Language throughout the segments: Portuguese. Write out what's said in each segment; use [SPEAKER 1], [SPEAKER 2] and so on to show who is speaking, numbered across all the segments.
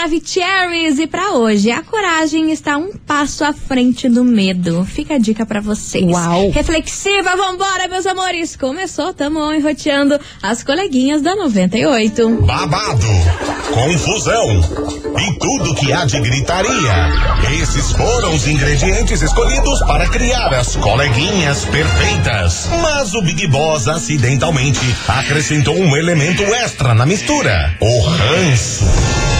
[SPEAKER 1] Maravicheries. E para hoje, a coragem está um passo à frente do medo. Fica a dica para vocês.
[SPEAKER 2] Uau.
[SPEAKER 1] Reflexiva, vambora, meus amores. Começou, tamo enroteando as coleguinhas da 98.
[SPEAKER 3] babado, confusão e tudo que há de gritaria. Esses foram os ingredientes escolhidos para criar as coleguinhas perfeitas. Mas o Big Boss acidentalmente acrescentou um elemento extra na mistura: o ranço.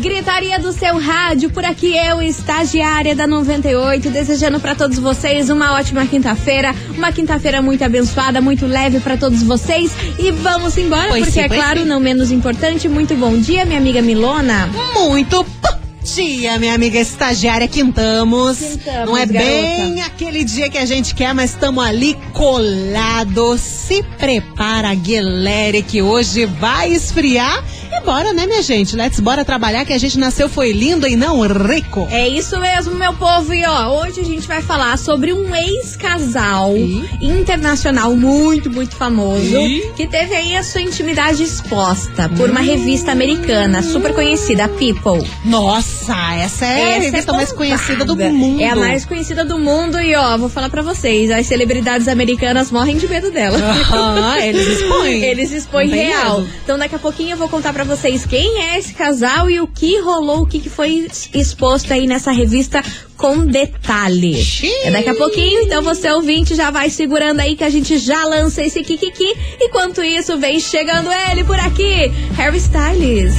[SPEAKER 1] Gritaria do seu rádio, por aqui eu, estagiária da 98, desejando para todos vocês uma ótima quinta-feira, uma quinta-feira muito abençoada, muito leve para todos vocês. E vamos embora,
[SPEAKER 2] Pois
[SPEAKER 1] porque
[SPEAKER 2] sim,
[SPEAKER 1] é claro,
[SPEAKER 2] sim.
[SPEAKER 1] não menos importante, muito bom dia, minha amiga Milona.
[SPEAKER 2] Muito bom dia, minha amiga estagiária. Quintamos.
[SPEAKER 1] Quintamos,
[SPEAKER 2] Não é
[SPEAKER 1] garota.
[SPEAKER 2] bem aquele dia que a gente quer, mas estamos ali colados. Se prepara, Guilherme, que hoje vai esfriar. E bora, né, minha gente? Let's bora trabalhar que a gente nasceu foi lindo e não rico.
[SPEAKER 1] É isso mesmo, meu povo. E ó, hoje a gente vai falar sobre um ex-casal internacional muito, muito famoso
[SPEAKER 2] Ih.
[SPEAKER 1] que teve aí a sua intimidade exposta por uma revista americana super conhecida, People.
[SPEAKER 2] Nossa, essa é a
[SPEAKER 1] Essa
[SPEAKER 2] revista
[SPEAKER 1] é
[SPEAKER 2] mais
[SPEAKER 1] bombada.
[SPEAKER 2] conhecida do mundo.
[SPEAKER 1] É a mais conhecida do mundo e ó, vou falar pra vocês, as celebridades americanas morrem de medo dela.
[SPEAKER 2] Aham, eles expõem.
[SPEAKER 1] Eles expõem real.
[SPEAKER 2] medo.
[SPEAKER 1] Então daqui a pouquinho eu vou contar pra vocês quem é esse casal e o que rolou, o que, que foi exposto aí nessa revista com detalhe.
[SPEAKER 2] Xiii.
[SPEAKER 1] É daqui a pouquinho, então você ouvinte já vai segurando aí que a gente já lança esse Kikiki. Enquanto isso, vem chegando ele por aqui, Harry Styles.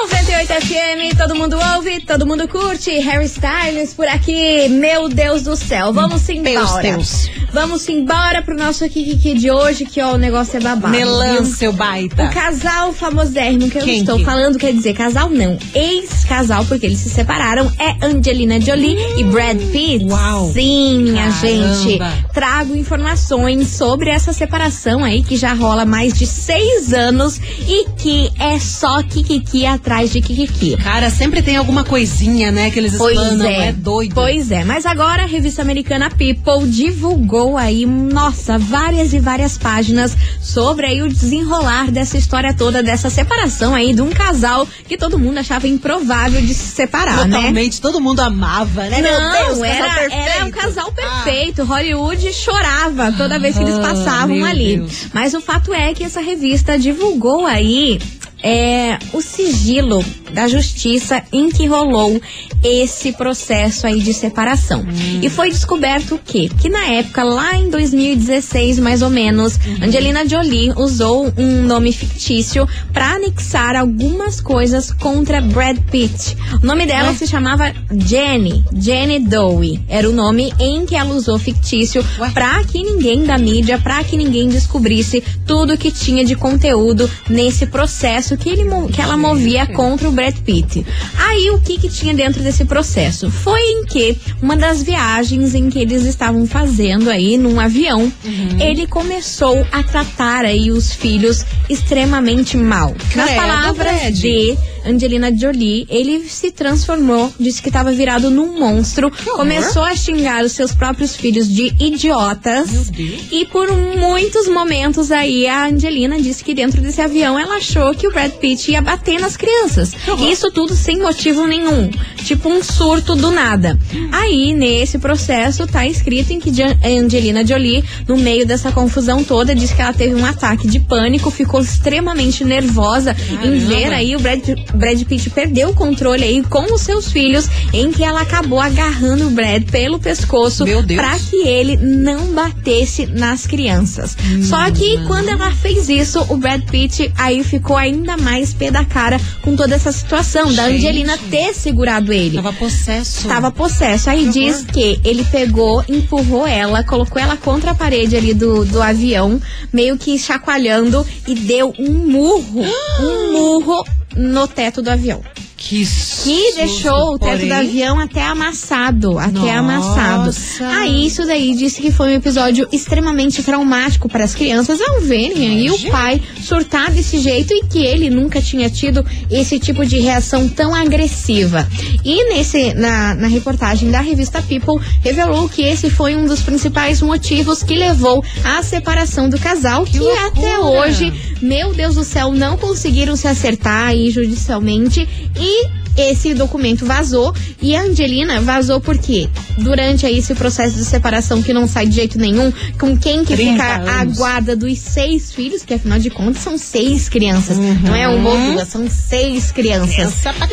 [SPEAKER 1] 98 FM, todo mundo ouve, todo mundo curte. Harry Styles por aqui, meu Deus do céu. Vamos embora.
[SPEAKER 2] Deus.
[SPEAKER 1] Vamos embora pro nosso Kikiki de hoje, que ó, o negócio é babado.
[SPEAKER 2] Melan, seu baita.
[SPEAKER 1] O casal famosérrimo que eu
[SPEAKER 2] Quem
[SPEAKER 1] estou
[SPEAKER 2] que?
[SPEAKER 1] falando, quer dizer, casal não, ex-casal, porque eles se separaram, é Angelina Jolie e Brad Pitt.
[SPEAKER 2] Uau.
[SPEAKER 1] Sim, minha
[SPEAKER 2] Caramba.
[SPEAKER 1] gente. Trago informações sobre essa separação aí que já rola mais de seis anos e que é só Kikiki atrás de Kikiki.
[SPEAKER 2] Cara, sempre tem alguma coisinha, né, que eles
[SPEAKER 1] Pois
[SPEAKER 2] explanam,
[SPEAKER 1] é.
[SPEAKER 2] é doido.
[SPEAKER 1] Pois é, mas agora a revista americana People divulgou aí, nossa, várias e várias páginas sobre aí o desenrolar dessa história toda, dessa separação aí de um casal que todo mundo achava improvável de se separar, né?
[SPEAKER 2] Totalmente, todo mundo amava, né?
[SPEAKER 1] Não,
[SPEAKER 2] Deus,
[SPEAKER 1] era, era um casal
[SPEAKER 2] Ah.
[SPEAKER 1] perfeito. Hollywood chorava toda vez que eles
[SPEAKER 2] Ah,
[SPEAKER 1] passavam ali.
[SPEAKER 2] Deus.
[SPEAKER 1] Mas o fato é que essa revista divulgou aí é, o sigilo da justiça em que rolou esse processo aí de separação.
[SPEAKER 2] Hum.
[SPEAKER 1] E foi descoberto o quê? Que na época, lá em 2016, mais ou menos,
[SPEAKER 2] Uhum.
[SPEAKER 1] Angelina Jolie usou um nome fictício para anexar algumas coisas contra Brad Pitt. O nome dela
[SPEAKER 2] Ué?
[SPEAKER 1] se chamava Jenny, Jenny Dowie. Era o nome em que ela usou fictício pra que ninguém da mídia, pra que ninguém descobrisse tudo que tinha de conteúdo nesse processo que, ele, que ela movia contra o Brad Pitt. Aí o que que tinha dentro desse processo? Foi em que uma das viagens em que eles estavam fazendo aí num avião, ele começou a tratar aí os filhos extremamente mal. Nas
[SPEAKER 2] Credo,
[SPEAKER 1] palavras
[SPEAKER 2] Brad.
[SPEAKER 1] de Angelina Jolie, ele se transformou, disse que estava virado num monstro, começou a xingar os seus próprios filhos de idiotas. E por muitos momentos aí a Angelina disse que dentro desse avião ela achou que o Brad Pitt ia bater nas crianças. Isso tudo sem motivo nenhum. Tipo um surto do nada. Aí, nesse processo, tá escrito em que Angelina Jolie, no meio dessa confusão toda, disse que ela teve um ataque de pânico, ficou extremamente nervosa em
[SPEAKER 2] Caramba.
[SPEAKER 1] ver aí o Brad, Brad Pitt perder o controle aí com os seus filhos, em que ela acabou agarrando o Brad pelo pescoço pra que ele não batesse nas crianças. Só que quando ela fez isso, o Brad Pitt aí ficou ainda mais pé da cara com toda essa situação da
[SPEAKER 2] Gente.
[SPEAKER 1] Angelina ter segurado ele.
[SPEAKER 2] Tava possesso.
[SPEAKER 1] Estava possesso. Aí
[SPEAKER 2] Que
[SPEAKER 1] diz que ele pegou, empurrou ela, colocou ela contra a parede ali do, do avião, meio que chacoalhando e deu um murro, um murro no teto do avião.
[SPEAKER 2] Que
[SPEAKER 1] que deixou o teto
[SPEAKER 2] porém-
[SPEAKER 1] do avião até amassado, até
[SPEAKER 2] Nossa.
[SPEAKER 1] amassado. Aí isso daí disse que foi um episódio extremamente traumático para as crianças ao verem aí o
[SPEAKER 2] Imagina.
[SPEAKER 1] pai surtar desse jeito e que ele nunca tinha tido esse tipo de reação tão agressiva. E nesse na, na reportagem da revista People revelou que esse foi um dos principais motivos que levou à separação do casal, que,
[SPEAKER 2] loucura.
[SPEAKER 1] até hoje, meu Deus do céu, não conseguiram se acertar aí judicialmente e esse documento vazou. E a Angelina vazou porque durante aí esse processo de separação que não sai de jeito nenhum, com quem que
[SPEAKER 2] 30
[SPEAKER 1] fica a guarda dos seis filhos, que afinal de contas são seis crianças, não é uma ou duas, são seis crianças.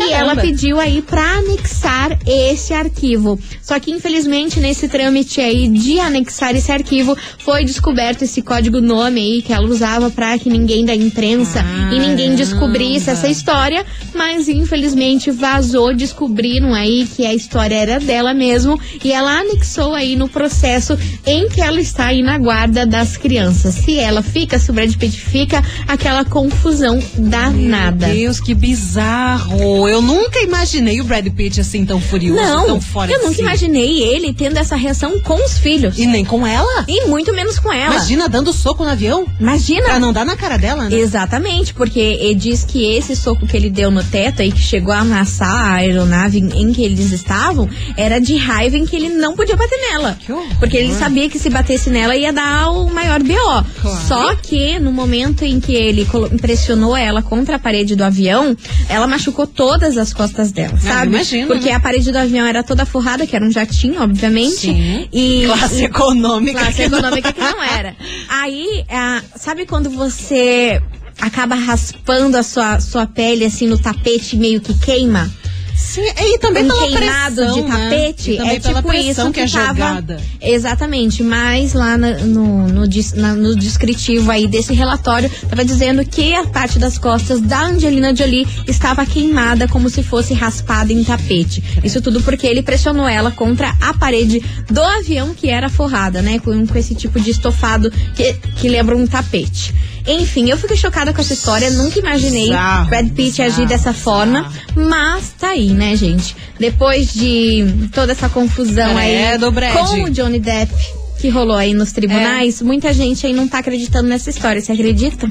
[SPEAKER 1] E ela pediu aí pra anexar esse arquivo. Só que infelizmente nesse trâmite aí de anexar esse arquivo foi descoberto esse código nome aí que ela usava pra que ninguém da imprensa e ninguém descobrisse essa história, mas infelizmente vazou, descobriram aí que a história era dela mesmo e ela anexou aí no processo em que ela está aí na guarda das crianças. Se ela fica, se o Brad Pitt fica, aquela confusão danada.
[SPEAKER 2] Meu Deus, que bizarro. Eu nunca imaginei o Brad Pitt assim tão furioso,
[SPEAKER 1] Não,
[SPEAKER 2] tão fora
[SPEAKER 1] eu nunca
[SPEAKER 2] si.
[SPEAKER 1] imaginei ele tendo essa reação com os filhos.
[SPEAKER 2] E nem com ela?
[SPEAKER 1] E muito menos com ela.
[SPEAKER 2] Imagina dando soco no avião?
[SPEAKER 1] Imagina.
[SPEAKER 2] Pra não dar na cara dela, né?
[SPEAKER 1] Exatamente, porque ele diz que esse soco que ele deu no teto aí, que chegou a amassar a aeronave em, que eles estavam, era de raiva em que ele não podia bater nela. Porque ele sabia que se batesse nela ia dar o maior BO.
[SPEAKER 2] Claro.
[SPEAKER 1] Só que no momento em que ele impressionou ela contra a parede do avião, ela machucou todas as costas dela,
[SPEAKER 2] Ah,
[SPEAKER 1] sabe?
[SPEAKER 2] imagino,
[SPEAKER 1] Porque
[SPEAKER 2] né?
[SPEAKER 1] a parede do avião era toda forrada, que era um jatinho, obviamente.
[SPEAKER 2] Sim.
[SPEAKER 1] E
[SPEAKER 2] Classe econômica.
[SPEAKER 1] Classe
[SPEAKER 2] que não-
[SPEAKER 1] econômica que não era. Aí, ah, sabe quando você acaba raspando a sua, sua pele assim no tapete meio que queima?
[SPEAKER 2] Sim, e também
[SPEAKER 1] um
[SPEAKER 2] pela
[SPEAKER 1] queimado
[SPEAKER 2] pressão,
[SPEAKER 1] de
[SPEAKER 2] né?
[SPEAKER 1] tapete
[SPEAKER 2] também
[SPEAKER 1] é tipo isso
[SPEAKER 2] que, é
[SPEAKER 1] tava-
[SPEAKER 2] jogada.
[SPEAKER 1] Exatamente, mas lá no, no, dis- na- no descritivo aí desse relatório tava dizendo que a parte das costas da Angelina Jolie estava queimada como se fosse raspada em tapete. Isso tudo porque ele pressionou ela contra a parede do avião que era forrada, né? Com, com esse tipo de estofado que, que lembra um tapete. Enfim, eu fiquei chocada com essa história, nunca imaginei
[SPEAKER 2] Bizarro,
[SPEAKER 1] Brad Pitt agir dessa forma, mas tá aí, né, gente? Depois de toda essa confusão
[SPEAKER 2] Credo,
[SPEAKER 1] aí
[SPEAKER 2] Brad.
[SPEAKER 1] com o Johnny Depp que rolou aí nos tribunais, muita gente aí não tá acreditando nessa história, você acredita?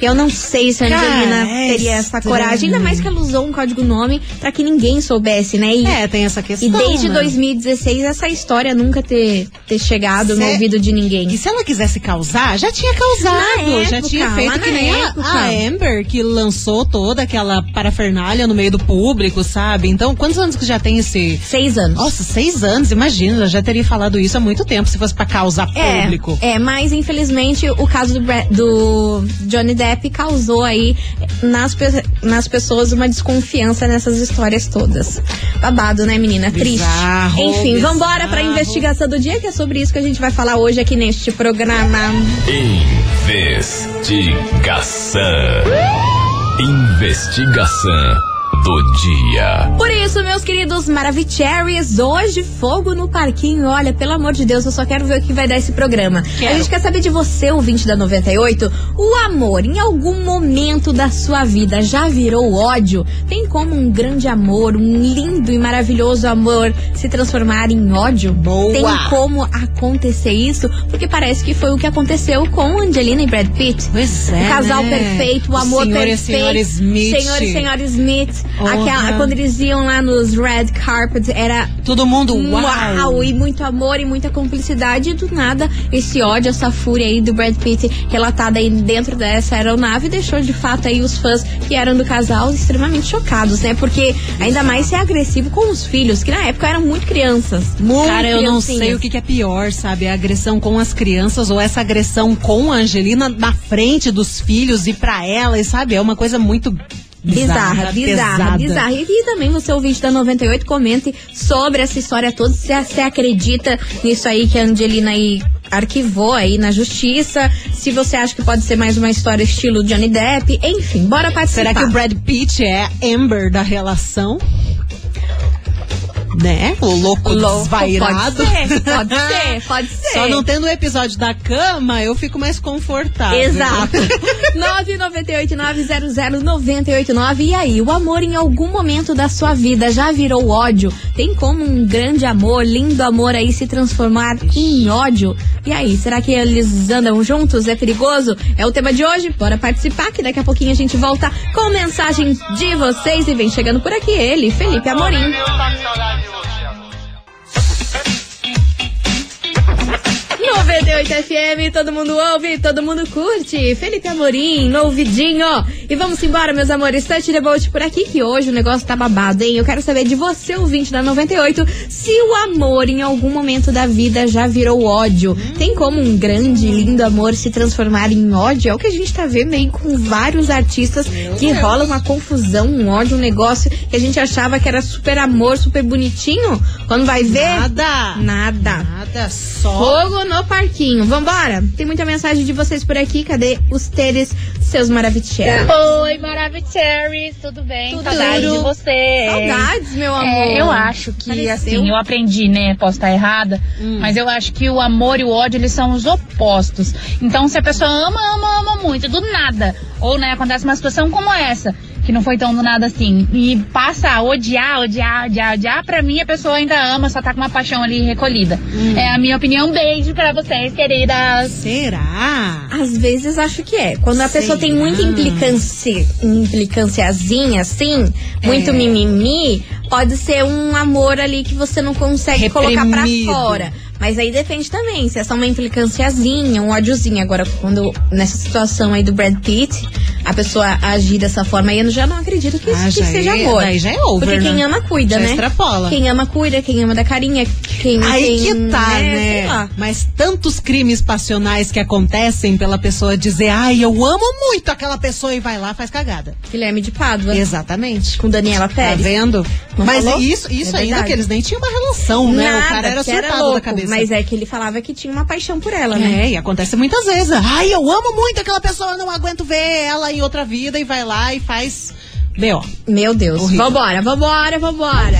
[SPEAKER 1] Eu não sei se a
[SPEAKER 2] Cara,
[SPEAKER 1] Angelina
[SPEAKER 2] é
[SPEAKER 1] teria essa coragem, ainda mais que ela usou um código nome pra que ninguém soubesse, né? E,
[SPEAKER 2] É, tem essa questão.
[SPEAKER 1] e desde
[SPEAKER 2] né?
[SPEAKER 1] 2016 essa história nunca ter, ter chegado no
[SPEAKER 2] Cê-
[SPEAKER 1] ouvido de ninguém.
[SPEAKER 2] E se ela quisesse causar, já tinha causado.
[SPEAKER 1] Na
[SPEAKER 2] já
[SPEAKER 1] época,
[SPEAKER 2] tinha feito que nem a,
[SPEAKER 1] época.
[SPEAKER 2] a Amber, que lançou toda aquela parafernália no meio do público, sabe? Então, quantos anos que já tem esse.
[SPEAKER 1] Seis anos.
[SPEAKER 2] Nossa, seis anos, imagina, ela já teria falado isso há muito tempo, se fosse pra causar público.
[SPEAKER 1] É, é, mas infelizmente o caso do, do Johnny Depp causou aí nas, pe- nas pessoas uma desconfiança nessas histórias todas. Babado, né, menina? Triste.
[SPEAKER 2] Bizarro,
[SPEAKER 1] Enfim, vambora pra
[SPEAKER 2] bizarro.
[SPEAKER 1] investigação do dia, que é sobre isso que a gente vai falar hoje aqui neste programa.
[SPEAKER 4] Investigação. Investigação do dia.
[SPEAKER 1] Por isso, meus queridos Maravicheries, hoje fogo no parquinho. Olha, pelo amor de Deus, eu só quero ver o que vai dar esse programa.
[SPEAKER 2] Quero.
[SPEAKER 1] A gente quer saber de você, ouvinte da 98, o amor em algum momento da sua vida já virou ódio? Tem como um grande amor, um lindo e maravilhoso amor se transformar em ódio?
[SPEAKER 2] Boa.
[SPEAKER 1] Tem como acontecer isso? Porque parece que foi o que aconteceu com Angelina e Brad Pitt.
[SPEAKER 2] Pois é.
[SPEAKER 1] O casal
[SPEAKER 2] né?
[SPEAKER 1] perfeito, o amor
[SPEAKER 2] Senhor
[SPEAKER 1] perfeito.
[SPEAKER 2] E senhora Smith.
[SPEAKER 1] Senhor e senhora Smith. Aquela, quando eles iam lá nos red carpets, era
[SPEAKER 2] Todo mundo, uau.
[SPEAKER 1] uau! E muito amor e muita cumplicidade. E do nada, esse ódio, essa fúria aí do Brad Pitt relatada aí dentro dessa aeronave deixou de fato aí os fãs que eram do casal extremamente chocados, né? Porque ainda mais ser agressivo com os filhos, que na época eram muito crianças. Muito
[SPEAKER 2] Cara, eu não sei o que, que é pior, sabe? A agressão com as crianças ou essa agressão com a Angelina na frente dos filhos e pra ela, e sabe? É uma coisa muito
[SPEAKER 1] Bizarra, bizarra,
[SPEAKER 2] pesada.
[SPEAKER 1] bizarra. E, e também você, ouvinte da 98, comente sobre essa história toda. Se você acredita nisso aí que a Angelina aí arquivou aí na justiça. Se você acha que pode ser mais uma história estilo Johnny Depp. Enfim, bora participar.
[SPEAKER 2] Será que o Brad Pitt é Amber da relação? Né? O louco,
[SPEAKER 1] Louco,
[SPEAKER 2] desvairado.
[SPEAKER 1] Pode ser, pode ser, pode ser.
[SPEAKER 2] Só não tendo o episódio da cama, eu fico mais confortável.
[SPEAKER 1] Exato. 998900989. E aí, o amor em algum momento da sua vida já virou ódio? Tem como um grande amor, lindo amor aí se transformar em ódio? E aí, será que eles andam juntos? É perigoso? É o tema de hoje. Bora participar que daqui a pouquinho a gente volta com mensagens de vocês e vem chegando por aqui ele, Felipe Amorim. 98 FM, todo mundo ouve, todo mundo curte. Felipe Amorim, no ouvidinho. E vamos embora, meus amores. Touch the boat por aqui, que hoje o negócio tá babado, hein? Eu quero saber de você, ouvinte da 98, se o amor em algum momento da vida já virou ódio. Tem como um grande, lindo amor se transformar em ódio? É o que a gente tá vendo aí com vários artistas que rola uma confusão, um ódio, um negócio que a gente achava que era super amor, super bonitinho. Quando vai ver.
[SPEAKER 2] Nada.
[SPEAKER 1] Nada.
[SPEAKER 2] Nada, só.
[SPEAKER 1] Fogo no parquinho. Vambora? Tem muita mensagem de vocês por aqui. Cadê os teres, seus maravilhosos?
[SPEAKER 5] Oi, Maravicheries, tudo bem?
[SPEAKER 1] Tudo.
[SPEAKER 5] Saudade de você.
[SPEAKER 1] Saudades, meu amor.
[SPEAKER 5] É, eu acho que,
[SPEAKER 1] Pareceu.
[SPEAKER 5] assim, eu aprendi, né? Posso estar errada, mas eu acho que o amor e o ódio, eles são os opostos. Então, se a pessoa ama, ama, ama muito, do nada, ou, né, acontece uma situação como essa, que não foi tão do nada assim, e passa a odiar, odiar, odiar, odiar, pra mim a pessoa ainda ama, só tá com uma paixão ali recolhida. É a minha opinião. Beijo pra vocês, queridas.
[SPEAKER 2] Será?
[SPEAKER 1] Às vezes acho que é. Quando a
[SPEAKER 2] Sei
[SPEAKER 1] pessoa tem muita implicância, implicânciazinha assim, muito
[SPEAKER 2] É.
[SPEAKER 1] mimimi, pode ser um amor ali que você não consegue colocar pra
[SPEAKER 2] Reprimido.
[SPEAKER 1] fora. Mas aí depende também, se é só uma implicânciazinha, um ódiozinho. Agora, quando nessa situação aí do Brad Pitt, a pessoa agir dessa forma aí, eu já não acredito que,
[SPEAKER 2] Ah,
[SPEAKER 1] que
[SPEAKER 2] já
[SPEAKER 1] seja
[SPEAKER 2] é-
[SPEAKER 1] amor.
[SPEAKER 2] daí já é over,
[SPEAKER 1] Porque quem
[SPEAKER 2] né?
[SPEAKER 1] ama, cuida,
[SPEAKER 2] Já
[SPEAKER 1] né?
[SPEAKER 2] extrapola.
[SPEAKER 1] Quem ama, cuida, quem ama da carinha, quem
[SPEAKER 2] Aí
[SPEAKER 1] quem,
[SPEAKER 2] que tá, né?
[SPEAKER 1] lá.
[SPEAKER 2] Mas tantos crimes passionais que acontecem pela pessoa dizer, ai, eu amo muito aquela pessoa e vai lá faz cagada.
[SPEAKER 1] Guilherme de Pádua.
[SPEAKER 2] Exatamente.
[SPEAKER 1] Com Daniela
[SPEAKER 2] Tá
[SPEAKER 1] Pérez.
[SPEAKER 2] vendo?
[SPEAKER 1] Não
[SPEAKER 2] Mas
[SPEAKER 1] falou?
[SPEAKER 2] isso, isso
[SPEAKER 1] É
[SPEAKER 2] ainda que eles nem tinham uma relação, né?
[SPEAKER 1] Nada,
[SPEAKER 2] o cara era
[SPEAKER 1] que
[SPEAKER 2] surtado
[SPEAKER 1] louco,
[SPEAKER 2] da cabeça.
[SPEAKER 1] Mas é que ele falava que tinha uma paixão por ela, né?
[SPEAKER 2] É, e acontece muitas vezes. Ai, eu amo muito aquela pessoa, não aguento ver ela em outra vida e vai lá e faz B.O.
[SPEAKER 1] Meu Deus.
[SPEAKER 2] Horrível.
[SPEAKER 1] Vambora, vambora, vambora.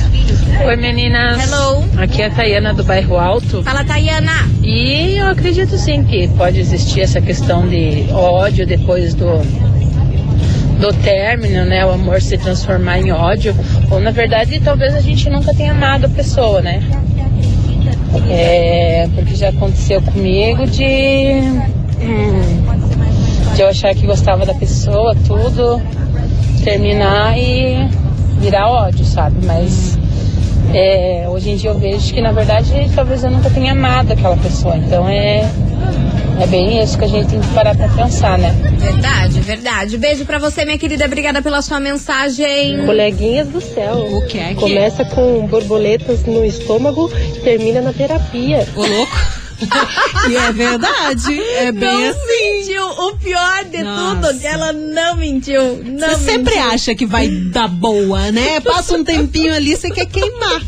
[SPEAKER 6] Oi meninas,
[SPEAKER 1] Hello.
[SPEAKER 6] aqui é a Tayana do Bairro Alto
[SPEAKER 1] Fala, Tayana.
[SPEAKER 6] e eu acredito sim que pode existir essa questão de ódio depois do, do término, né? O amor se transformar em ódio, ou na verdade talvez a gente nunca tenha amado a pessoa, né? É, porque já aconteceu comigo de, hum, de eu achar que gostava da pessoa, tudo, terminar e virar ódio, sabe? Mas é, hoje em dia eu vejo que na verdade talvez eu nunca tenha amado aquela pessoa. Então é, é bem isso que a gente tem que parar pra pensar, né?
[SPEAKER 1] Verdade, verdade. Beijo pra você, minha querida. Obrigada pela sua mensagem.
[SPEAKER 7] Coleguinhas do céu.
[SPEAKER 2] O que é que
[SPEAKER 7] Começa com borboletas no estômago e termina na terapia.
[SPEAKER 2] Ô, louco. e é verdade. É bem
[SPEAKER 1] não
[SPEAKER 2] assim.
[SPEAKER 1] mentiu. O pior de
[SPEAKER 2] Nossa.
[SPEAKER 1] tudo, que ela não mentiu. Não
[SPEAKER 2] Você sempre acha que vai dar boa, né? Passa um tempinho ali, você quer queimar.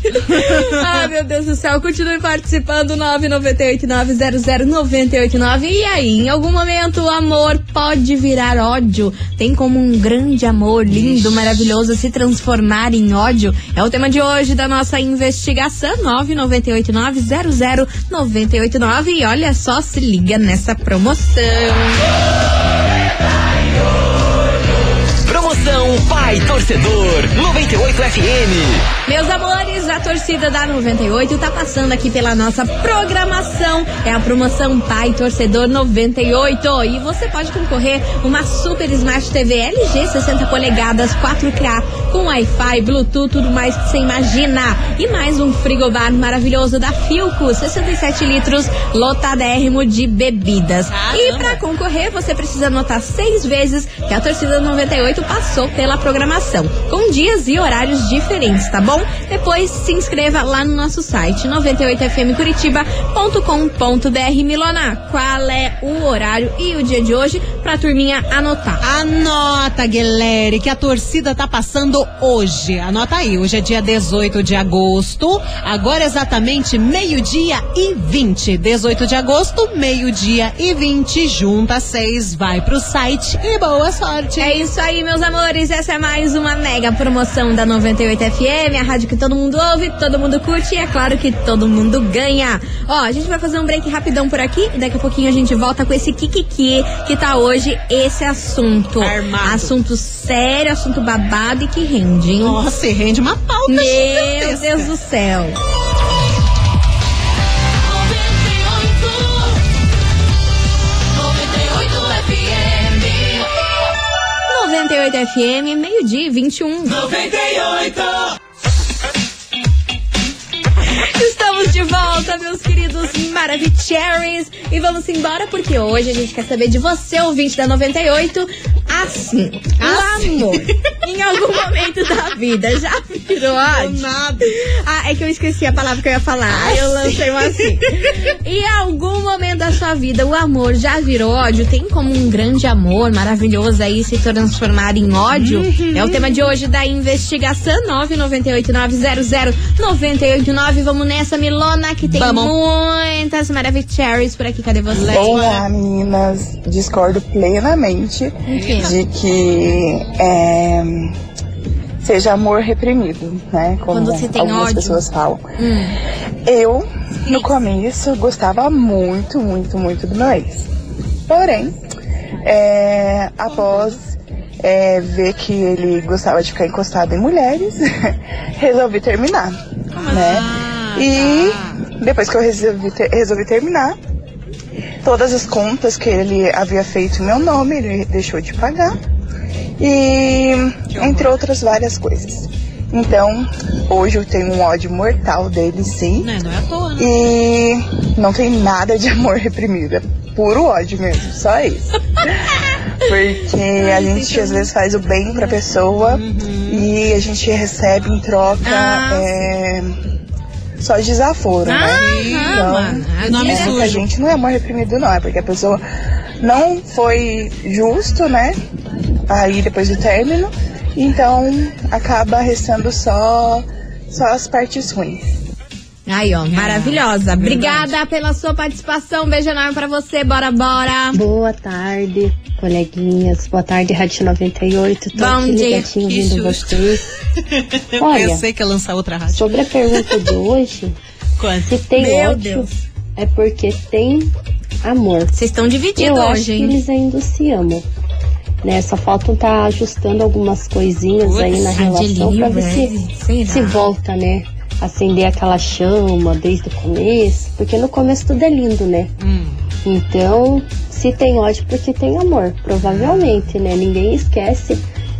[SPEAKER 1] Ai, meu Deus do céu. Continue participando. 998-900-989. E aí, em algum momento, o amor pode virar ódio? Tem como um grande amor lindo, maravilhoso, se transformar em ódio? É o tema de hoje da nossa investigação. 998-900-989. E olha só, se liga nessa promoção.
[SPEAKER 8] Promoção Pai Torcedor 98 FM.
[SPEAKER 1] Meus amores, a torcida da 98 tá passando aqui pela nossa programação. É a promoção Pai Torcedor 98. E você pode concorrer uma Super Smart TV LG 60 polegadas 4K com Wi-Fi, Bluetooth, tudo mais que você imagina. E mais um frigobar maravilhoso da Filco, 67 litros, lotadérrimo de bebidas. E pra concorrer, você precisa anotar seis vezes que a torcida 98 passou pela programação, com dias e horários diferentes, tá bom? Depois se inscreva lá no nosso site 98fmcuritiba.com.br Milona. Qual é o horário e o dia de hoje pra turminha anotar.
[SPEAKER 2] Anota, Guilherme, que a torcida tá passando hoje. Anota aí, hoje é dia 18 de agosto. Agora exatamente meio-dia e 20. 18 de agosto, meio-dia e 20. Junta seis, vai pro site e boa sorte.
[SPEAKER 1] É isso aí, meus amores. Essa é mais uma mega promoção da 98 FM, a rádio que todo mundo ouve, todo mundo curte e é claro que todo mundo ganha. Ó, a gente vai fazer um break rapidão por aqui e daqui a pouquinho a gente volta com esse Kikiki que tá hoje esse assunto.
[SPEAKER 2] Armado.
[SPEAKER 1] Assunto sério, assunto babado e que rende, hein?
[SPEAKER 2] Nossa, e rende uma pauta
[SPEAKER 1] Meu
[SPEAKER 2] gigantesca.
[SPEAKER 1] Deus do céu. 98 FM, meio-dia e 21. 98! Estamos de volta, meus queridos Maravicheries. E vamos embora porque hoje a gente quer saber de você, ouvinte da 98. Assim, o amor, em algum momento da vida, já virou ódio?
[SPEAKER 2] Nada.
[SPEAKER 1] Ah, é que eu esqueci a palavra que eu ia falar. Aí eu lancei um assim. Em algum momento sua vida, o amor já virou ódio? Tem como um grande amor maravilhoso aí se transformar em ódio? É o tema de hoje da investigação 998900989. Vamos nessa, Milona, que tem
[SPEAKER 2] Vamos.
[SPEAKER 1] muitas maravilhas por aqui. Cadê você?
[SPEAKER 9] Olá, meninas. Discordo plenamente de que é, seja amor reprimido, né? Como
[SPEAKER 1] Quando se tem
[SPEAKER 9] algumas
[SPEAKER 1] ódio.
[SPEAKER 9] pessoas falam.
[SPEAKER 1] Hum.
[SPEAKER 9] Eu, no começo, gostava muito, muito, muito do meu ex. Porém, é, após é, ver que ele gostava de ficar encostado em mulheres, resolvi terminar, né?
[SPEAKER 2] Ah,
[SPEAKER 9] E depois que eu resolvi, ter- resolvi terminar, todas as contas que ele havia feito em meu nome, ele deixou de pagar. E entre outras várias coisas. Então, hoje eu tenho um ódio mortal dele, sim.
[SPEAKER 2] Né, não é à toa, né?
[SPEAKER 9] E não tem nada de amor reprimido. É puro ódio mesmo, só isso. Porque a gente às vezes faz o bem pra pessoa e a gente recebe em troca
[SPEAKER 1] Ah,
[SPEAKER 9] é, só desaforo, né?
[SPEAKER 1] Ah, mano.
[SPEAKER 2] O nome sujo.
[SPEAKER 9] gente não é amor reprimido, não. É porque a pessoa não foi justo, né? Aí depois do término. Então acaba restando só, só as partes ruins.
[SPEAKER 1] Aí, ó, maravilhosa. Obrigada pela sua participação. Beijo enorme pra você. Bora, bora.
[SPEAKER 7] Boa tarde, coleguinhas. Boa tarde, Rádio 98. Tô
[SPEAKER 1] Bom
[SPEAKER 7] aqui
[SPEAKER 1] dia.
[SPEAKER 2] Que
[SPEAKER 7] ouvindo vocês.
[SPEAKER 2] Eu
[SPEAKER 7] Olha.
[SPEAKER 2] pensei que ia lançar outra rádio.
[SPEAKER 7] Sobre a pergunta de hoje,
[SPEAKER 2] Quanto?
[SPEAKER 7] se tem
[SPEAKER 1] Meu
[SPEAKER 7] ódio,
[SPEAKER 1] Deus.
[SPEAKER 7] é porque tem amor.
[SPEAKER 1] Vocês estão divididos
[SPEAKER 7] Eu acho
[SPEAKER 1] hoje,
[SPEAKER 7] que
[SPEAKER 1] hein?
[SPEAKER 7] eles ainda se amam. Né? Só faltam estar ajustando algumas coisinhas aí na relação pra ver se, se volta, né? Acender aquela chama desde o começo. Porque no começo tudo é lindo, né?
[SPEAKER 2] Hum.
[SPEAKER 7] Então, se tem ódio, porque tem amor, provavelmente, né? Ninguém esquece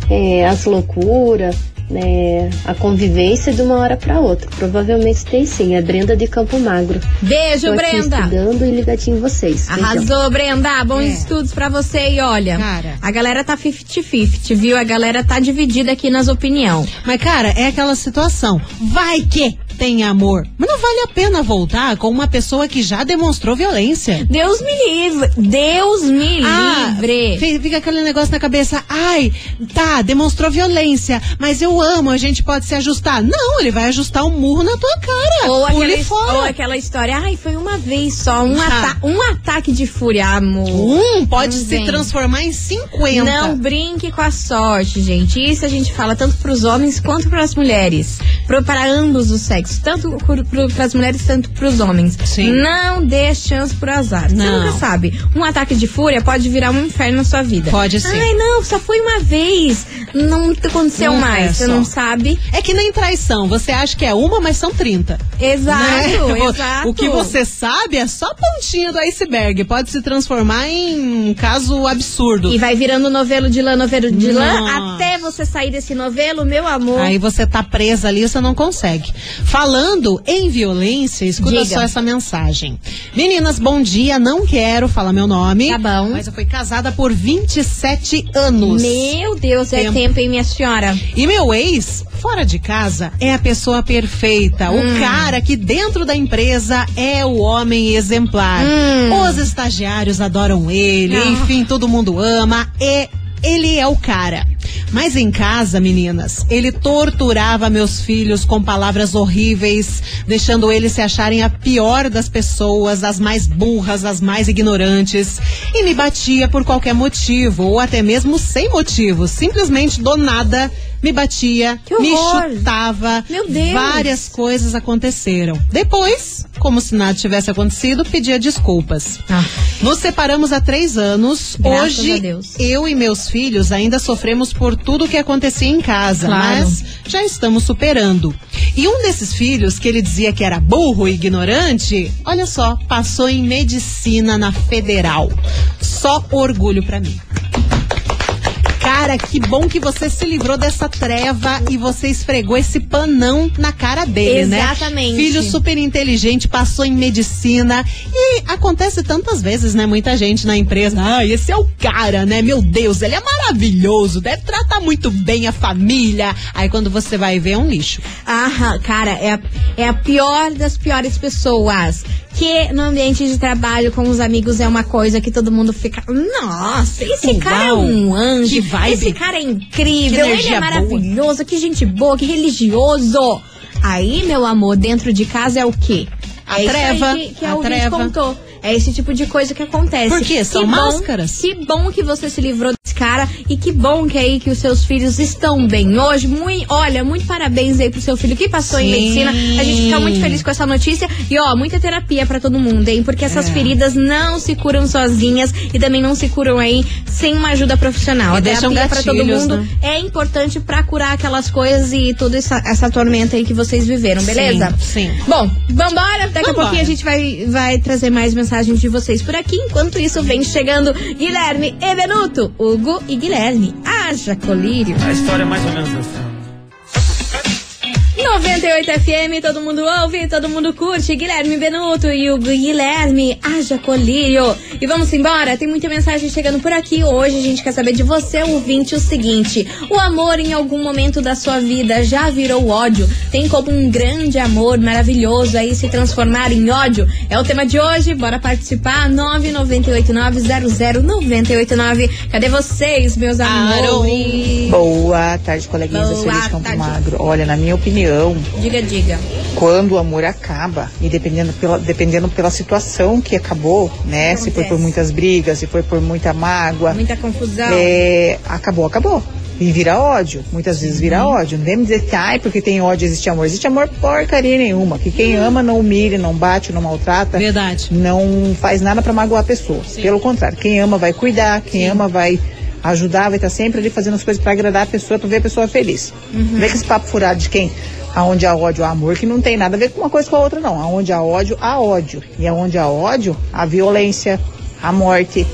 [SPEAKER 7] é, as loucuras, né? A convivência de uma hora para outra. Provavelmente tem sim. É Brenda de Campo Magro.
[SPEAKER 1] Beijo,
[SPEAKER 7] Tô aqui
[SPEAKER 1] Brenda.
[SPEAKER 7] estudando e ligadinho em vocês. Beijão.
[SPEAKER 1] Arrasou, Brenda. Bons
[SPEAKER 2] É.
[SPEAKER 1] estudos pra você. E olha,
[SPEAKER 2] Cara.
[SPEAKER 1] a galera tá 50-50, viu? A galera tá dividida aqui nas opiniões.
[SPEAKER 2] Mas, cara, é aquela situação. Vai que tem amor. Mas não vale a pena voltar com uma pessoa que já demonstrou violência.
[SPEAKER 1] Deus me livre. Deus me livre.
[SPEAKER 2] fi- fica aquele negócio na cabeça. Ai, tá, demonstrou violência, mas eu amo, a gente pode se ajustar. Não, ele vai ajustar um murro na tua cara.
[SPEAKER 1] Ou aquela,
[SPEAKER 2] fora.
[SPEAKER 1] ou aquela história, ai, foi uma vez só, um,
[SPEAKER 2] Ah.
[SPEAKER 1] ata- um ataque de fúria, amor.
[SPEAKER 2] Um pode
[SPEAKER 1] Não
[SPEAKER 2] se
[SPEAKER 1] vem.
[SPEAKER 2] transformar em 50.
[SPEAKER 1] Não brinque com a sorte, gente. Isso a gente fala tanto pros homens quanto pras mulheres. Pro, para ambos os sexos. Tanto pro, pras mulheres, tanto pros homens.
[SPEAKER 2] Sim.
[SPEAKER 1] Não dê chance pro azar. Você
[SPEAKER 2] Não.
[SPEAKER 1] nunca sabe. Um ataque de fúria pode virar um inferno na sua vida.
[SPEAKER 2] Pode sim.
[SPEAKER 1] Ai, não, só foi uma vez. Não aconteceu
[SPEAKER 2] Não é
[SPEAKER 1] mais. Você
[SPEAKER 2] só.
[SPEAKER 1] não sabe.
[SPEAKER 2] É que nem traição. Você acha que é uma, mas são 30.
[SPEAKER 1] Exato,
[SPEAKER 2] né?
[SPEAKER 1] exato.
[SPEAKER 2] O que você sabe é só a pontinha do iceberg. Pode se transformar em um caso absurdo.
[SPEAKER 1] E vai virando novelo de lã, novelo de lã,
[SPEAKER 2] Nossa.
[SPEAKER 1] até você sair desse novelo, meu amor.
[SPEAKER 2] Aí você tá presa ali, você não consegue. Falando em violência, escuta
[SPEAKER 1] Diga.
[SPEAKER 2] só essa mensagem. Meninas, bom dia, não quero falar meu nome.
[SPEAKER 1] Tá bom.
[SPEAKER 2] Mas eu fui casada por 27 anos.
[SPEAKER 1] Meu Deus, é
[SPEAKER 2] Tempo
[SPEAKER 1] tempo, hein, minha senhora?
[SPEAKER 2] E meu ex, fora de casa, é a pessoa perfeita.
[SPEAKER 1] Hum.
[SPEAKER 2] O cara que dentro da empresa é o homem exemplar. Os estagiários adoram ele,
[SPEAKER 1] Hum. Ah.
[SPEAKER 2] enfim, todo mundo ama. E ele é o cara. Mas em casa, meninas, ele torturava meus filhos com palavras horríveis, deixando eles se acharem a pior das pessoas, as mais burras, as mais ignorantes. E me batia por qualquer motivo, ou até mesmo sem motivo. Simplesmente do nada me batia, me chutava.
[SPEAKER 1] Meu Deus.
[SPEAKER 2] Várias coisas aconteceram. Depois, como se nada tivesse acontecido, pedia desculpas.
[SPEAKER 1] Ah.
[SPEAKER 2] Nos separamos há três anos.
[SPEAKER 1] Graças
[SPEAKER 2] Hoje, eu e meus filhos ainda sofremos por tudo que acontecia em casa,
[SPEAKER 1] Claro.
[SPEAKER 2] mas já estamos superando. E um desses filhos, que ele dizia que era burro e ignorante, olha só, passou em medicina na federal. Só orgulho pra mim. Cara, que bom que você se livrou dessa treva e você esfregou esse panão na cara dele, né?
[SPEAKER 1] Exatamente.
[SPEAKER 2] Filho super inteligente, passou em medicina. E acontece tantas vezes, né? Muita gente na empresa. Ah, esse é o cara, né? Meu Deus, ele é maravilhoso, deve tratar muito bem a família. Aí quando você vai ver, é um lixo.
[SPEAKER 1] Ah, cara, é é a pior das piores pessoas. Que no ambiente de trabalho com os amigos é uma coisa que todo mundo fica. Nossa, esse
[SPEAKER 2] Uau,
[SPEAKER 1] cara é um anjo. Esse cara é incrível. Ele é
[SPEAKER 2] boa.
[SPEAKER 1] maravilhoso. Que gente boa, que religioso. Aí, meu amor, dentro de casa é o quê?
[SPEAKER 2] A
[SPEAKER 1] é
[SPEAKER 2] treva,
[SPEAKER 1] que, que
[SPEAKER 2] a
[SPEAKER 1] a
[SPEAKER 2] treva.
[SPEAKER 1] contou. É esse tipo de coisa que acontece.
[SPEAKER 2] Por quê? São
[SPEAKER 1] Que bom-
[SPEAKER 2] máscaras.
[SPEAKER 1] Que bom que você se livrou desse cara e que bom que aí que os seus filhos estão bem hoje. Muito, olha, muito parabéns aí pro seu filho que passou em
[SPEAKER 2] Sim.
[SPEAKER 1] medicina. A gente fica muito feliz com essa notícia e ó, muita terapia pra todo mundo, hein? Porque essas
[SPEAKER 2] É.
[SPEAKER 1] feridas não se curam sozinhas e também não se curam aí sem uma ajuda profissional.
[SPEAKER 2] E
[SPEAKER 1] a
[SPEAKER 2] deixam
[SPEAKER 1] terapia pra todo mundo
[SPEAKER 2] né?
[SPEAKER 1] é importante pra curar aquelas coisas e toda essa, essa tormenta aí que vocês viveram, beleza?
[SPEAKER 2] Sim, sim.
[SPEAKER 1] Bom, vambora. Daqui a
[SPEAKER 2] Vambora.
[SPEAKER 1] pouquinho a gente vai, vai trazer mais mensagens de vocês por aqui. Enquanto isso, vem chegando Guilherme e Benuto, Hugo e Guilherme. Haja colírio.
[SPEAKER 10] A história é mais ou menos assim.
[SPEAKER 1] 98 FM, todo mundo ouve, todo mundo curte. Guilherme Benuto e o Guilherme, haja colírio. E vamos embora, tem muita mensagem chegando por aqui. Hoje a gente quer saber de você, ouvinte, o seguinte: o amor em algum momento da sua vida já virou ódio? Tem como um grande amor maravilhoso aí se transformar em ódio? É o tema de hoje, bora participar. 998900989. Cadê vocês, meus amores?
[SPEAKER 11] Boa tarde, coleguinhas
[SPEAKER 1] Boa
[SPEAKER 11] Sueli de Campo
[SPEAKER 1] tarde.
[SPEAKER 11] Magro. Olha, na minha opinião,
[SPEAKER 1] Diga, diga.
[SPEAKER 11] quando o amor acaba, e dependendo pela, dependendo pela situação que acabou, né? Se foi por
[SPEAKER 1] Acontece.
[SPEAKER 11] muitas brigas, se foi por muita mágoa,
[SPEAKER 1] Muita confusão.
[SPEAKER 11] é, acabou, acabou. E vira ódio. Muitas vezes vira ódio. Não vem me dizer que, ai, porque tem ódio, existe amor. Existe amor porcaria nenhuma. Que quem ama não humilha, não bate, não maltrata.
[SPEAKER 2] Verdade.
[SPEAKER 11] Não faz nada pra magoar a pessoa. Pelo contrário, quem ama vai cuidar, quem ama vai ajudar, vai estar sempre ali fazendo as coisas pra agradar a pessoa, pra ver a pessoa feliz. Não vem com esse papo furado de quem aonde há ódio há amor, que não tem nada a ver com uma coisa com a outra, não. Aonde há ódio, há ódio. E aonde há ódio, há violência, há morte.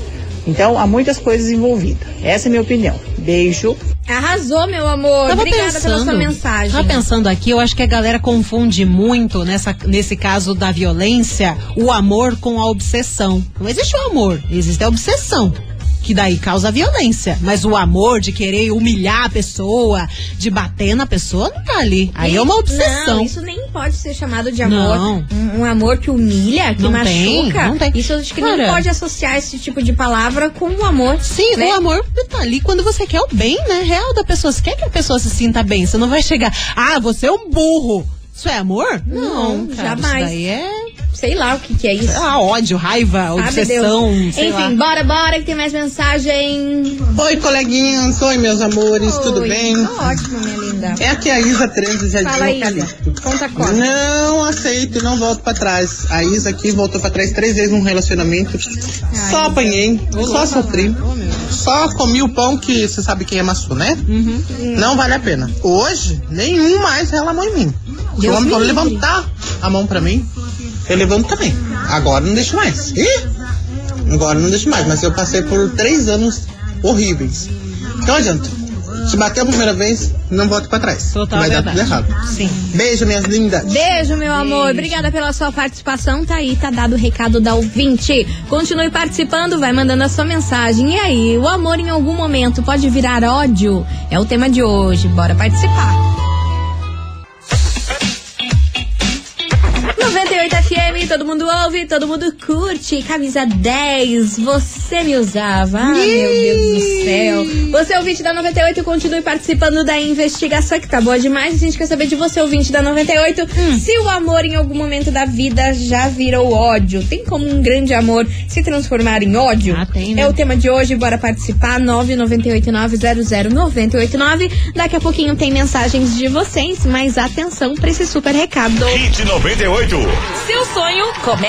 [SPEAKER 11] Então, há muitas coisas envolvidas. Essa é a minha opinião. Beijo.
[SPEAKER 1] Arrasou, meu amor.
[SPEAKER 2] Tava
[SPEAKER 1] Obrigada
[SPEAKER 2] pensando,
[SPEAKER 1] pela sua mensagem.
[SPEAKER 2] Tava pensando aqui, eu acho que a galera confunde muito nessa, nesse caso da violência o amor com a obsessão. Não existe o amor, existe a obsessão. Que daí causa violência. Mas o amor de querer humilhar a pessoa, de bater na pessoa, não tá ali. Aí é uma obsessão.
[SPEAKER 1] Não, isso nem pode ser chamado de amor.
[SPEAKER 2] Não.
[SPEAKER 1] Um, um amor que humilha, que
[SPEAKER 2] Não tem,
[SPEAKER 1] machuca.
[SPEAKER 2] não tem.
[SPEAKER 1] Isso acho que
[SPEAKER 2] Cara.
[SPEAKER 1] não pode associar esse tipo de palavra com o amor.
[SPEAKER 2] Sim,
[SPEAKER 1] né?
[SPEAKER 2] o amor tá ali quando você quer o bem, né? Real da pessoa. Você quer que a pessoa se sinta bem. Você não vai chegar, ah, você é um burro. Isso é amor?
[SPEAKER 1] Não,
[SPEAKER 2] cara,
[SPEAKER 1] jamais.
[SPEAKER 2] Isso daí é
[SPEAKER 1] Sei lá o que, que é isso.
[SPEAKER 2] ah, ódio, raiva,
[SPEAKER 1] Sabe
[SPEAKER 2] obsessão,
[SPEAKER 1] Enfim,
[SPEAKER 2] lá.
[SPEAKER 1] bora, bora, que tem mais mensagem.
[SPEAKER 12] Oi, coleguinhas. Oi, meus amores. Tudo
[SPEAKER 1] Oi.
[SPEAKER 12] bem?
[SPEAKER 1] Tô ótimo, minha linda.
[SPEAKER 12] É aqui a Isa 13, Jardim
[SPEAKER 1] Fala, Isa. Conta conta.
[SPEAKER 12] Não aceito e não volto pra trás. A Isa aqui voltou pra trás três vezes num relacionamento. só apanhei, só sofri. Só comi o pão que você sabe quem amassou, né?
[SPEAKER 1] Uhum.
[SPEAKER 12] Não vale a pena. Hoje, nenhum mais relamou em mim. Se
[SPEAKER 1] Deus
[SPEAKER 12] o homem
[SPEAKER 1] me
[SPEAKER 12] for
[SPEAKER 1] livre.
[SPEAKER 12] levantar a mão pra mim, eu levanto também. Agora não deixo mais. Ih! Agora não deixo mais, mas eu passei por três anos horríveis. Então adianta. Se bater a primeira vez, não volte pra trás.
[SPEAKER 2] Total
[SPEAKER 12] vai dar
[SPEAKER 2] verdade.
[SPEAKER 12] tudo errado.
[SPEAKER 2] Sim.
[SPEAKER 12] Beijo, minhas lindas.
[SPEAKER 1] Beijo, meu amor. Obrigada pela sua participação. Tá aí, tá dado o recado da ouvinte. Continue participando, vai mandando a sua mensagem. E aí, o amor em algum momento pode virar ódio? É o tema de hoje. Bora participar. Ouve, todo mundo curte. Camisa 10, você me usava. Ah, meu Deus do céu. Você ouvinte da 98, continue participando da investigação, que tá boa demais. A gente quer saber de você, ouvinte da 98, se o amor em algum momento da vida já virou ódio. Tem como um grande amor se transformar em ódio?
[SPEAKER 2] Ah, tem, né?
[SPEAKER 1] É o tema de hoje, bora participar. 998900989. Daqui a pouquinho tem mensagens de vocês, mas atenção pra esse super recado.
[SPEAKER 3] Hit 98.
[SPEAKER 10] Seu sonho começa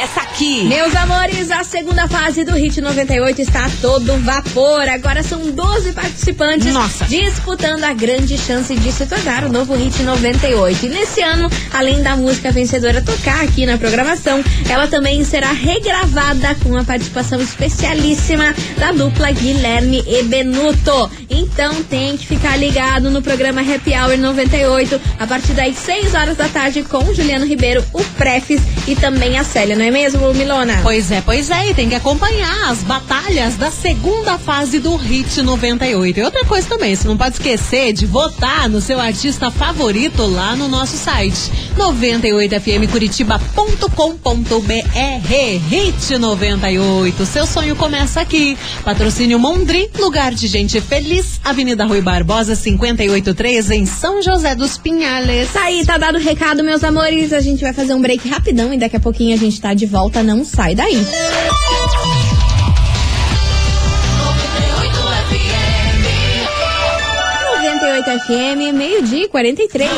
[SPEAKER 10] aqui.
[SPEAKER 1] Meus amores, a segunda fase do Hit 98 está a todo vapor. Agora são 12 participantes
[SPEAKER 2] Nossa.
[SPEAKER 1] disputando a grande chance de se tornar o novo Hit 98. E nesse ano, além da música vencedora tocar aqui na programação, ela também será regravada com a participação especialíssima da dupla Guilherme e Benuto. Então tem que ficar ligado no programa Happy Hour 98 a partir das 6 horas da tarde com o Juliano Ribeiro, o Prefis e também a Célia, não é mesmo, Milona?
[SPEAKER 2] Pois é, pois é, e tem que acompanhar as batalhas da segunda fase do Hit 98. E outra coisa também, você não pode esquecer de votar no seu artista favorito lá no nosso site 98fmcuritiba.com.br Hit 98. Seu sonho começa aqui. Patrocínio Mondri, lugar de gente feliz, Avenida Rui Barbosa 583 em São José dos Pinhales.
[SPEAKER 1] Tá aí, tá dado o recado, meus amores. A gente vai fazer um break rapidão e daqui a pouquinho a gente tá de volta. Não sai daí. FM, meio-dia e 43.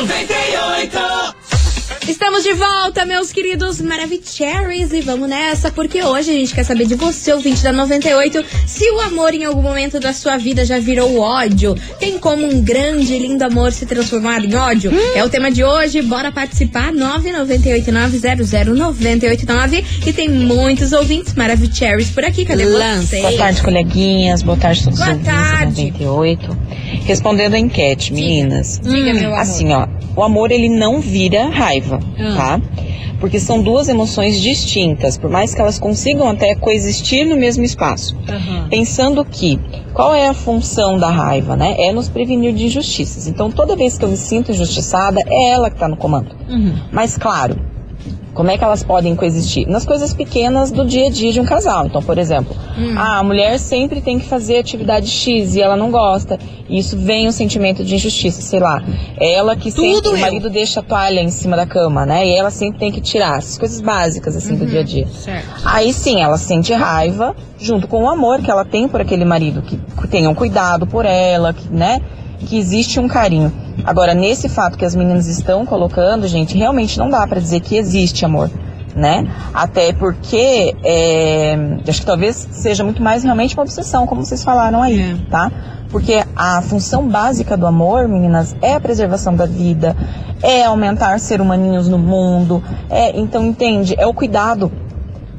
[SPEAKER 1] Estamos de volta, meus queridos Maravicheries, e vamos nessa, porque hoje a gente quer saber de você, ouvinte da 98, se o amor em algum momento da sua vida já virou ódio. Tem como um grande e lindo amor se transformar em ódio? É o tema de hoje, bora participar, 998900989 e tem muitos ouvintes Maravicheries por aqui, cadê vocês?
[SPEAKER 6] Boa tarde, coleguinhas. Boa tarde, todos os
[SPEAKER 1] Boa
[SPEAKER 6] ouvintes da
[SPEAKER 1] tarde.
[SPEAKER 6] 98. Respondendo a enquete, meninas.
[SPEAKER 1] Diga, meu amor.
[SPEAKER 6] Assim, ó, o amor ele não vira raiva,
[SPEAKER 1] Ah.
[SPEAKER 6] tá? Porque são duas emoções distintas, por mais que elas consigam até coexistir no mesmo espaço. Pensando que qual é a função da raiva, né? É nos prevenir de injustiças. Então, toda vez que eu me sinto injustiçada, é ela que está no comando. Mas claro, como é que elas podem coexistir? Nas coisas pequenas do dia a dia de um casal. Então, por exemplo, ah, a mulher sempre tem que fazer atividade X e ela não gosta. E isso vem um sentimento de injustiça, sei lá. Ela que sempre,
[SPEAKER 2] Tudo
[SPEAKER 6] o
[SPEAKER 2] eu.
[SPEAKER 6] marido deixa a toalha em cima da cama, né? E ela sempre tem que tirar. Essas coisas básicas, assim, do dia a dia.
[SPEAKER 2] Certo.
[SPEAKER 6] Aí sim, ela sente raiva junto com o amor que ela tem por aquele marido, que tenha um cuidado por ela, que, né? Que existe um carinho. Agora, nesse fato que as meninas estão colocando, gente, realmente não dá pra dizer que existe amor, né? Até porque é, acho que talvez seja muito mais realmente uma obsessão, como vocês falaram aí,
[SPEAKER 2] É.
[SPEAKER 6] tá? Porque a função básica do amor, meninas, é a preservação da vida, é aumentar ser humaninhos no mundo, é, então entende, é o cuidado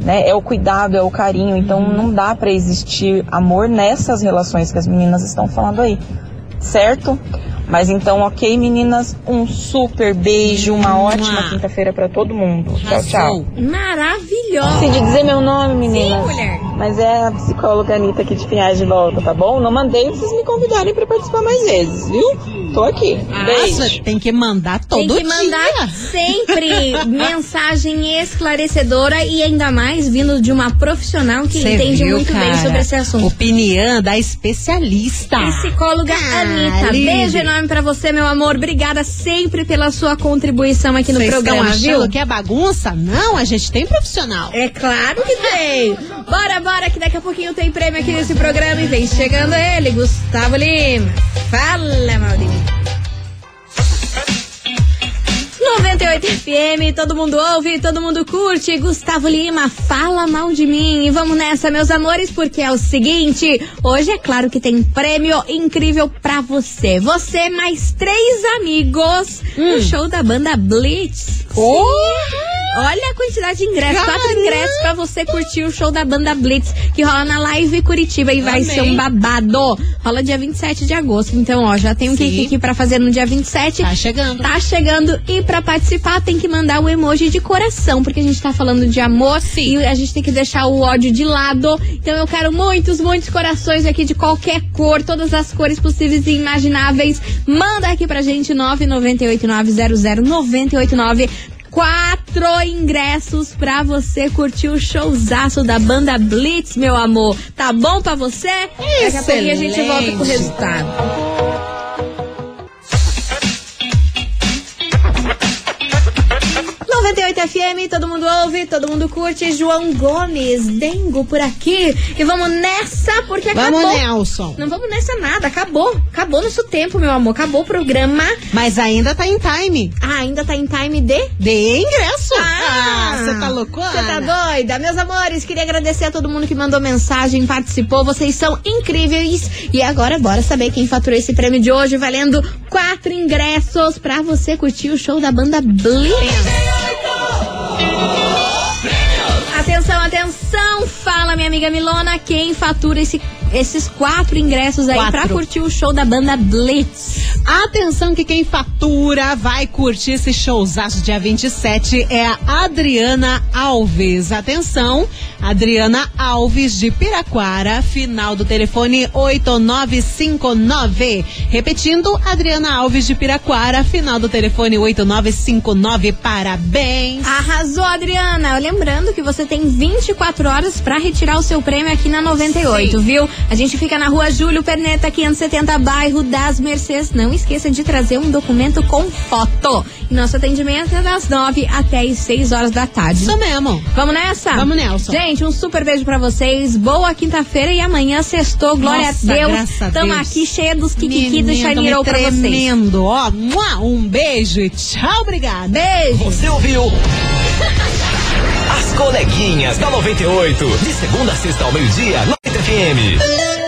[SPEAKER 6] né? É o cuidado, é o carinho. Então não dá pra existir amor nessas relações que as meninas estão falando aí, certo? Mas então, ok, meninas, um super beijo, uma ótima quinta-feira pra todo mundo. Tchau, tchau.
[SPEAKER 1] Maravilhosa.
[SPEAKER 6] Esqueci de dizer meu nome, meninas.
[SPEAKER 1] Sim, mulher.
[SPEAKER 6] Mas é a psicóloga Anitta aqui de Pinhais de volta, tá bom? Não mandei vocês me convidarem pra participar mais vezes, viu? Tô aqui. Beijo.
[SPEAKER 2] Nossa, tem que mandar todo
[SPEAKER 1] Tem que mandar
[SPEAKER 2] dia.
[SPEAKER 1] sempre mensagem esclarecedora e ainda mais vindo de uma profissional que
[SPEAKER 2] Cê
[SPEAKER 1] entende
[SPEAKER 2] viu,
[SPEAKER 1] muito bem
[SPEAKER 2] cara?
[SPEAKER 1] sobre esse assunto.
[SPEAKER 2] Opinião da especialista.
[SPEAKER 1] Psicóloga Anitta,
[SPEAKER 2] Lili.
[SPEAKER 1] beijo enorme pra você, meu amor. Obrigada sempre pela sua contribuição aqui no
[SPEAKER 2] Vocês estão
[SPEAKER 1] programa,
[SPEAKER 2] achando
[SPEAKER 1] viu?
[SPEAKER 2] que é bagunça? Não, a gente tem profissional.
[SPEAKER 1] É claro que tem. Bora, bora, que daqui a pouquinho tem prêmio aqui nesse programa e vem chegando ele, Gustavo Lima. Fala, Maldini. 98 FM, todo mundo ouve, todo mundo curte. Gustavo Lima, fala mal de mim. E vamos nessa, meus amores, porque é o seguinte: hoje é claro que tem prêmio incrível pra você. Você mais três amigos no show da banda Blitz. Sim. Olha a quantidade de ingressos. Quatro
[SPEAKER 2] Caramba!
[SPEAKER 1] ingressos pra você curtir o show da banda Blitz, que rola na Live Curitiba e vai
[SPEAKER 2] Amei.
[SPEAKER 1] ser um babado. Rola dia 27 de agosto. Então, ó, já tem um
[SPEAKER 2] Sim.
[SPEAKER 1] Kiki pra fazer no dia 27.
[SPEAKER 2] Tá chegando.
[SPEAKER 1] Tá chegando. E pra participar tem que mandar o emoji de coração, porque a gente tá falando de amor
[SPEAKER 2] Sim.
[SPEAKER 1] e a gente tem que deixar o ódio de lado. Então eu quero muitos, muitos corações aqui de qualquer cor, todas as cores possíveis e imagináveis. Manda aqui pra gente 998900989. Quatro ingressos pra você curtir o showzaço da banda Blitz, meu amor. Tá bom pra você? Daqui a pouquinho a gente volta com o resultado. FM, todo mundo ouve, todo mundo curte. João Gomes, Dengo por aqui. E vamos nessa, porque
[SPEAKER 2] Vamos,
[SPEAKER 1] acabou.
[SPEAKER 2] Nelson.
[SPEAKER 1] Não vamos nessa nada, acabou. Acabou nosso tempo, meu amor. Acabou o programa.
[SPEAKER 2] Mas ainda tá em time.
[SPEAKER 1] Ah, ainda tá em time de?
[SPEAKER 2] De ingresso.
[SPEAKER 1] Ah,
[SPEAKER 2] você tá loucona?
[SPEAKER 1] Você tá doida? Meus amores, queria agradecer a todo mundo que mandou mensagem, participou. Vocês são incríveis. E agora, bora saber quem faturou esse prêmio de hoje, valendo quatro ingressos pra você curtir o show da banda Blitz. Atenção, atenção! Fala, minha amiga Milona, quem fatura esse- esses quatro ingressos aí
[SPEAKER 2] Quatro.
[SPEAKER 1] pra curtir o show da banda Blitz?
[SPEAKER 2] Atenção que quem fatura vai curtir esse showzaço dia 27 é a Adriana Alves. Atenção, Adriana Alves de Piraquara, final do telefone 8959. Repetindo, Adriana Alves de Piraquara, final do telefone 8959. Parabéns.
[SPEAKER 1] Arrasou, Adriana! Lembrando que você tem 24 horas pra retirar o seu prêmio aqui na 98, viu? A gente fica na rua Júlio Perneta, 570, bairro das Mercês. Não esqueça de trazer um documento com foto. E nosso atendimento é das 9 até as 6 horas da tarde.
[SPEAKER 2] Isso mesmo.
[SPEAKER 1] Vamos nessa?
[SPEAKER 2] Vamos, Nelson.
[SPEAKER 1] Gente, um super beijo pra vocês. Boa quinta-feira e amanhã sextou. Glória
[SPEAKER 2] Nossa,
[SPEAKER 1] a Deus.
[SPEAKER 2] graças a
[SPEAKER 1] Tamo
[SPEAKER 2] Deus.
[SPEAKER 1] aqui cheia dos kikiki do Roll pra vocês.
[SPEAKER 2] tremendo, ó. Um beijo e tchau, obrigada.
[SPEAKER 1] Beijo.
[SPEAKER 8] Você ouviu? As coleguinhas da 98. De segunda a sexta ao meio-dia, 90 FM.